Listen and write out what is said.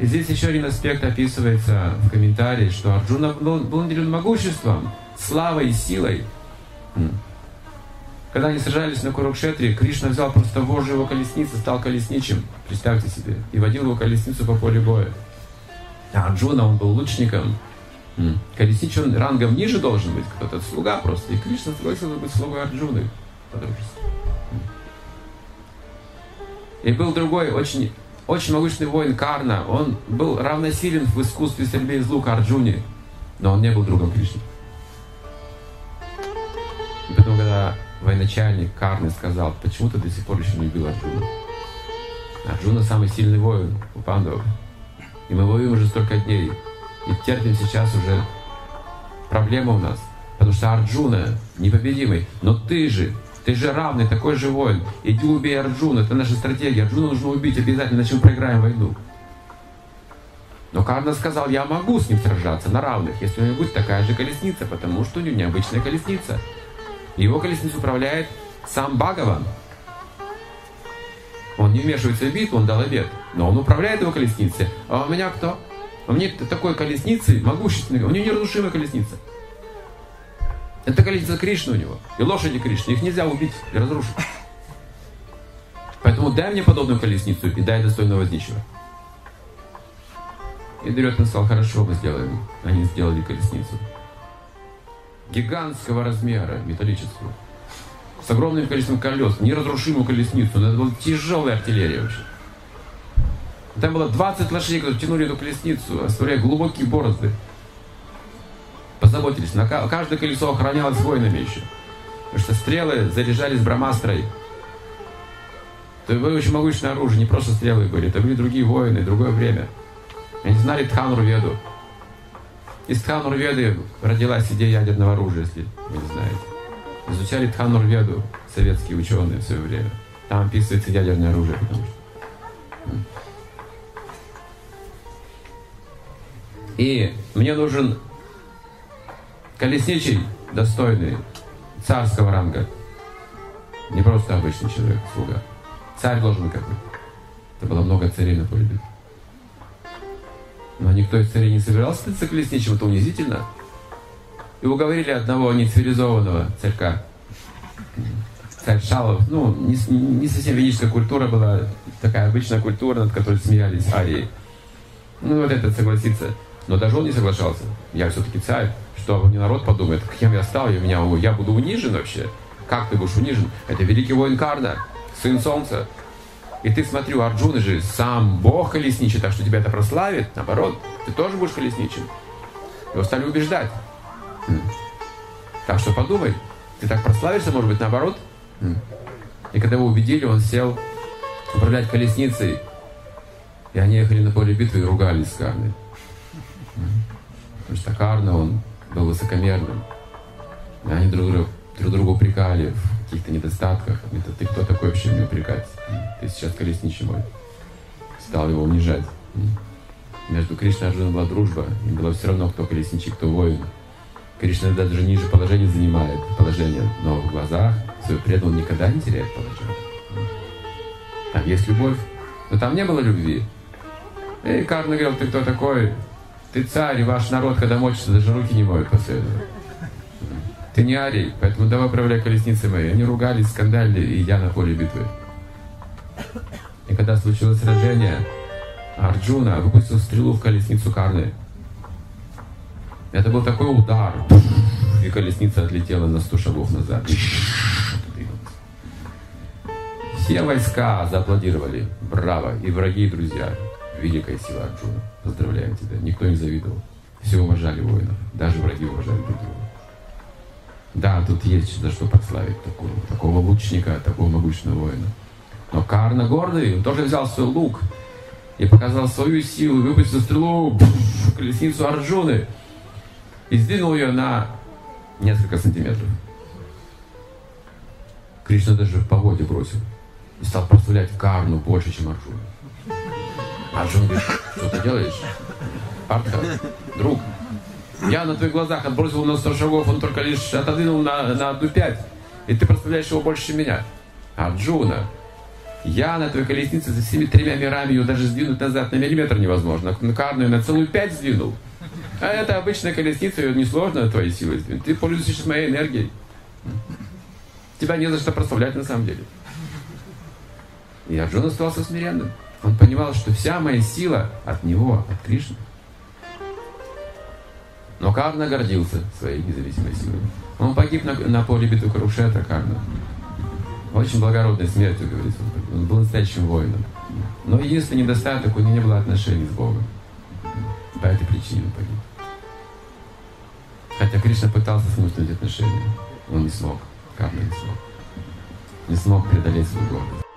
И здесь еще один аспект описывается в комментарии, что Арджуна был, наделен могуществом, славой и силой. Когда они сражались на Курукшетре, Кришна взял просто вожжи его колесницы, стал колесничим, представьте себе, и водил его колесницу по полю боя. А Арджуна, он был лучником. Колеснич, он рангом ниже должен быть, кто-то слуга просто. И Кришна согласился быть слугой Арджуны И был другой, очень, очень могущественный воин Карна. Он был равносилен в искусстве стрельбы из лука Арджуне, но он не был другом Кришны. И потом, когда военачальник Карны сказал, почему ты до сих пор еще не убил Арджуна? Арджуна самый сильный воин у пандов. И мы воюем уже столько дней. И терпим сейчас уже проблема у нас. Потому что Арджуна непобедимый. Но ты же, ты же равный, такой же воин. Иди убей Арджуна, это наша стратегия. Арджуна нужно убить обязательно, иначе мы проиграем войну. Но Карна сказал, я могу с ним сражаться на равных, если у него будет такая же колесница, потому что у него необычная колесница. Его колесницу управляет сам Бхагаван. Он не вмешивается в битву, он дал обед. Но он управляет его колесницей. А у меня кто? У меня такой колесницы могущественной, у него неразрушимая колесница. Это колесница Кришны у него. И лошади Кришны. Их нельзя убить и разрушить. Поэтому дай мне подобную колесницу и дай достойно возничего. И Дурьотан сказал, хорошо, мы сделаем. Они сделали колесницу гигантского размера, металлическую, с огромным количеством колес, неразрушимую колесницу. Это была тяжелая артиллерия вообще. Там было 20 лошадей, которые тянули эту колесницу, оставляя глубокие борозды. Позаботились. На каждое колесо охранялось воинами еще. Потому что стрелы заряжались брамастрой. Это было очень могущественное оружие, не просто стрелы были. Это были другие воины, другое время. Они знали Тханур Веду. Из Тханурведы родилась идея ядерного оружия, если вы не знаете. Изучали Тханурведу советские ученые в свое время. Там описывается ядерное оружие, потому что... И мне нужен колесничий достойный царского ранга. Не просто обычный человек, слуга. Царь должен быть какой. Это было много царей на поле битвы. Но никто из царей не собирался стать колесничим, это унизительно. И уговорили одного нецивилизованного царька, царь Шалов, ну, не, не совсем ведическая культура была, такая обычная культура, над которой смеялись арии. Ну, вот этот согласится. Но даже он не соглашался. Я все-таки царь. Что не народ подумает, кем я стал, я, меня, я буду унижен вообще. Как ты будешь унижен? Это великий воин Карна, сын солнца. И ты смотри, у Арджуны же сам Бог колесничий, так что тебя это прославит. Наоборот, ты тоже будешь колесничим. Его стали убеждать. Так что подумай, ты так прославишься, может быть, наоборот? И когда его убедили, он сел управлять колесницей. И они ехали на поле битвы и ругались с Карной. Потому что Карна, он был высокомерным. И они друг друга, друг друга упрекали в каких-то недостатках. Это ты кто такой вообще мне упрекать? Ты сейчас колесничий мой. Стал его унижать. Между Кришной и Арджуной была дружба. Им было все равно, кто колесничий, кто воин. Кришна даже ниже положения занимает положение, но в глазах своего преданного никогда не теряет положение. Там есть любовь, но там не было любви. И Карна говорил, ты кто такой? Ты царь, и ваш народ, когда мочится, даже руки не моют после этого. Ты не арий, поэтому давай управляй колесницей моей. Они ругались, скандали, и я на поле битвы. И когда случилось сражение, Арджуна выпустил стрелу в колесницу Карны. Это был такой удар, и колесница отлетела на сто шагов назад. Все войска зааплодировали. Браво! И враги, и друзья. Великая сила Арджуна. Поздравляем тебя. Никто не завидовал. Все уважали воинов. Даже враги уважали друг друга. Да, тут есть за что подславить такого, такого лучника, такого могущественного воина. Но Карна гордый, он тоже взял свой лук и показал свою силу, выпустил стрелу в колесницу Арджуны и сдвинул ее на несколько сантиметров. Кришна даже в поводе бросил и стал прославлять Карну больше, чем Арджуна. Арджун говорит, что ты делаешь? Партха, друг, я на твоих глазах отбросил на 100 шагов, он только лишь отодвинул на, на одну пять. И ты представляешь его больше, меня. Арджуна, Я на твоей колеснице за всеми тремя мирами ее даже сдвинуть назад на миллиметр невозможно. На карную на целую пять сдвинул. А это обычная колесница, ее несложно твоей силой сдвинуть. Ты пользуешься моей энергией. Тебя не за что прославлять на самом деле. И Арджун остался смиренным. Он понимал, что вся моя сила от него, от Кришны. Но Карна гордился своей независимой силой. Он погиб на, на поле битвы Карушета, Карна. Очень благородной смертью, говорится. Он был настоящим воином. Но единственный недостаток, у него не было отношений с Богом. По этой причине он погиб. Хотя Кришна пытался с ним установить отношения, он не смог. Карна не смог. Не смог преодолеть свою гордость.